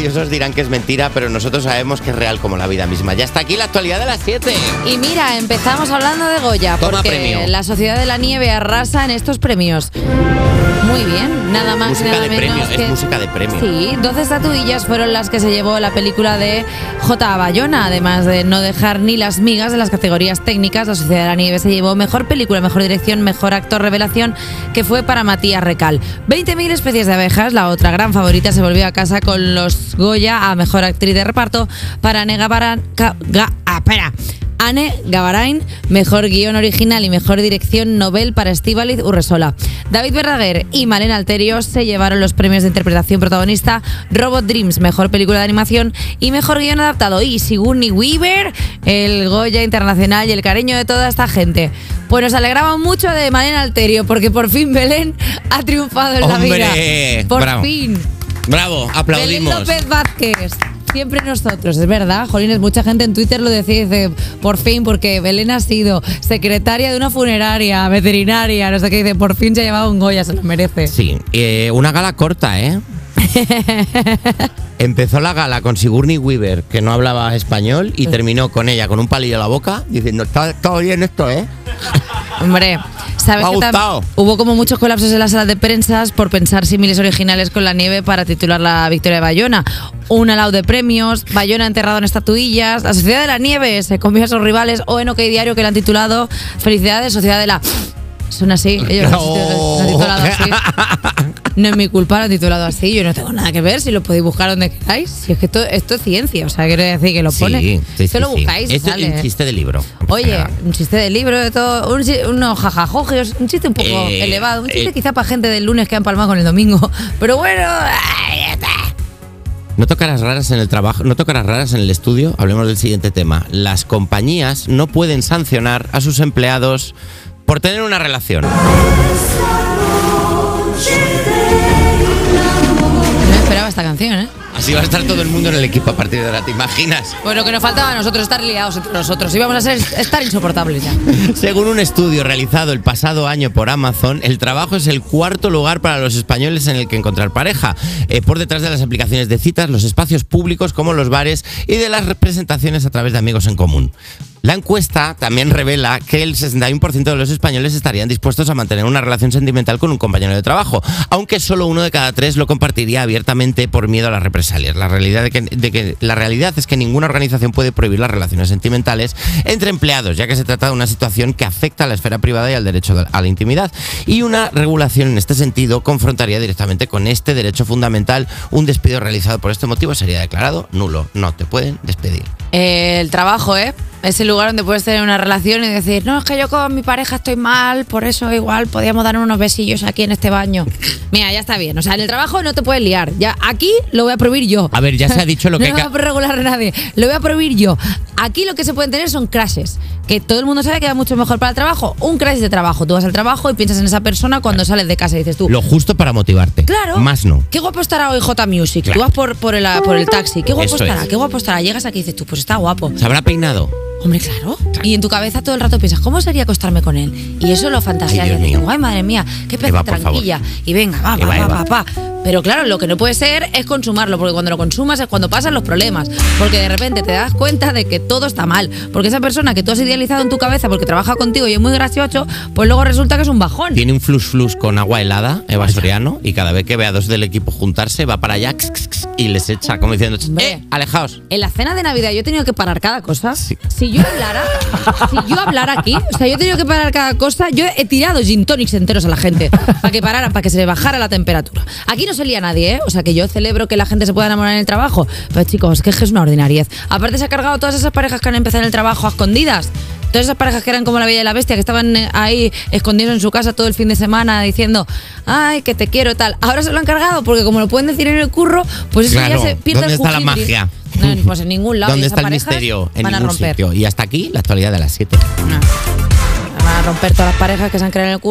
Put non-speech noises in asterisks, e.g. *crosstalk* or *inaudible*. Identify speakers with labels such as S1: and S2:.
S1: envidiosos dirán que es mentira, pero nosotros sabemos que es real como la vida misma. Ya está aquí la actualidad de las 7.
S2: Y mira, empezamos hablando de Goya,
S1: Toma
S2: porque
S1: premio.
S2: la Sociedad de la Nieve arrasa en estos premios. Muy bien, nada más y
S1: Música
S2: nada
S1: de
S2: menos
S1: premio, es música de premio.
S2: Sí, 12 estatuillas fueron las que se llevó la película de J. Bayona, además de no dejar ni las migas de las categorías técnicas. La Sociedad de la Nieve se llevó mejor película, mejor dirección, mejor actor revelación, que fue para Matías Recal. 20.000 especies de abejas, la otra gran favorita, se volvió a casa con los Goya a mejor actriz de reparto para Nega Baran. Ga- Ga- ah. Anne Gavarain, mejor guion original y mejor dirección Nobel para Estíbaliz Urresola. David Verdaguer y Malena Alterio se llevaron los premios de interpretación protagonista Robot Dreams, mejor película de animación y mejor guion adaptado. Y Sigourney Weaver, el Goya Internacional y el cariño de toda esta gente. Pues nos alegraba mucho de Malena Alterio porque por fin Belén ha triunfado en la vida. Por
S1: Bravo.
S2: fin.
S1: Bravo,
S2: Belén
S1: aplaudimos.
S2: López Vázquez. Siempre nosotros, es verdad, Jolines, mucha gente en Twitter lo decía, dice, por fin, porque Belén ha sido secretaria de una funeraria, veterinaria, no sé qué, dice, por fin se ha llevado un Goya, se lo merece.
S1: Sí, eh, una gala corta, ¿eh? *laughs* Empezó la gala con Sigourney Weaver, que no hablaba español, y terminó con ella con un palillo en la boca, diciendo, está todo bien esto, ¿eh?
S2: Hombre, ¿sabes
S1: ha
S2: que
S1: gustado.
S2: hubo como muchos colapsos en las salas de prensa por pensar símiles originales con la nieve para titular la victoria de Bayona? Un alao de premios, Bayona enterrado en estatuillas, la Sociedad de la Nieve se comió a sus rivales, o en OK Diario que le han titulado Felicidades, Sociedad de la... Son así, ellos *laughs* lo han titulado así. No es mi culpa, lo han titulado así. Yo no tengo nada que ver. Si lo podéis buscar donde queráis. Si es que esto, esto es ciencia. O sea, quiero decir que lo pone.
S1: Sí, sí,
S2: Esto
S1: sí,
S2: lo buscáis.
S1: es un chiste de libro.
S2: Oye, un chiste de libro, de todo. Un, unos jajajogios, un chiste un poco
S1: Eh,
S2: elevado. Un chiste
S1: eh.
S2: quizá para gente del lunes que han palmado con el domingo. *laughs* Pero bueno. está.
S1: No tocarás raras en el trabajo, no tocarás raras en el estudio. Hablemos del siguiente tema. Las compañías no pueden sancionar a sus empleados por tener una relación.
S2: Canción, ¿eh?
S1: Así va a estar todo el mundo en el equipo a partir de ahora, ¿te imaginas?
S2: Pues lo que nos faltaba a nosotros estar liados entre nosotros. Íbamos a ser, estar insoportables ya. *laughs*
S1: Según un estudio realizado el pasado año por Amazon, el trabajo es el cuarto lugar para los españoles en el que encontrar pareja, eh, por detrás de las aplicaciones de citas, los espacios públicos como los bares y de las representaciones a través de amigos en común. La encuesta también revela que el 61% de los españoles estarían dispuestos a mantener una relación sentimental con un compañero de trabajo, aunque solo uno de cada tres lo compartiría abiertamente por miedo a las represalias. La realidad, de que, la realidad es que ninguna organización puede prohibir las relaciones sentimentales entre empleados, ya que se trata de una situación que afecta a la esfera privada y al derecho de- a la intimidad. Y una regulación en este sentido confrontaría directamente con este derecho fundamental. Un despido realizado por este motivo sería declarado nulo. No te pueden despedir.
S2: Eh, el trabajo, ¿eh? Es el lugar donde puedes tener una relación y decir, no, es que yo con mi pareja estoy mal, por eso igual podíamos dar unos besillos aquí en este baño. *laughs* Mira, ya está bien. O sea, en el trabajo no te puedes liar. Ya aquí lo voy a prohibir yo.
S1: A ver, ya se ha dicho lo *laughs* que
S2: no va a regular nadie. Lo voy a prohibir yo. Aquí lo que se pueden tener son crashes. Que todo el mundo sabe que va mucho mejor para el trabajo. Un crash de trabajo. Tú vas al trabajo y piensas en esa persona cuando sales de casa y dices tú,
S1: Lo justo para motivarte.
S2: Claro.
S1: Más no.
S2: Qué guapo estará hoy J Music.
S1: Claro.
S2: Tú vas por, por, el, por el taxi. Qué guapo
S1: Eso
S2: estará,
S1: es.
S2: qué guapo estará. Llegas aquí y dices tú, pues está guapo.
S1: ¿Se habrá peinado?
S2: Hombre, claro. Y en tu cabeza todo el rato piensas, ¿cómo sería acostarme con él? Y eso lo fantaseas.
S1: Ay,
S2: y
S1: Dios mío.
S2: ay, madre mía, qué pez
S1: Eva,
S2: tranquilla. Y venga, va, va, va, va, va. Pero claro, lo que no puede ser es consumarlo, porque cuando lo consumas es cuando pasan los problemas. Porque de repente te das cuenta de que todo está mal. Porque esa persona que tú has idealizado en tu cabeza porque trabaja contigo y es muy gracioso, pues luego resulta que es un bajón.
S1: Tiene un flus flus con agua helada, Eva Soriano, y cada vez que ve a dos del equipo juntarse, va para allá y les echa como diciendo. ¡eh, alejaos!
S2: En la cena de Navidad yo he tenido que parar cada cosa.
S1: Sí.
S2: Si yo hablara, si yo hablara aquí, o sea, yo he tenido que parar cada cosa, yo he tirado gin tonics enteros a la gente para que pararan, para que se le bajara la temperatura. Aquí no se lía nadie, ¿eh? O sea, que yo celebro que la gente se pueda enamorar en el trabajo. Pero chicos, que es que es una ordinariez. Aparte se ha cargado todas esas parejas que han empezado en el trabajo a escondidas. Todas esas parejas que eran como la Bella y la Bestia, que estaban eh, ahí escondidos en su casa todo el fin de semana diciendo, ay, que te quiero tal. Ahora se lo han cargado porque como lo pueden decir en el curro, pues eso
S1: Claro,
S2: ya se pierde
S1: ¿dónde
S2: el
S1: está la magia?
S2: No, pues en ningún lado.
S1: ¿Dónde está el misterio? En ningún sitio. Y hasta aquí la actualidad de las 7.
S2: No. Van a romper todas las parejas que se han creado en el curro.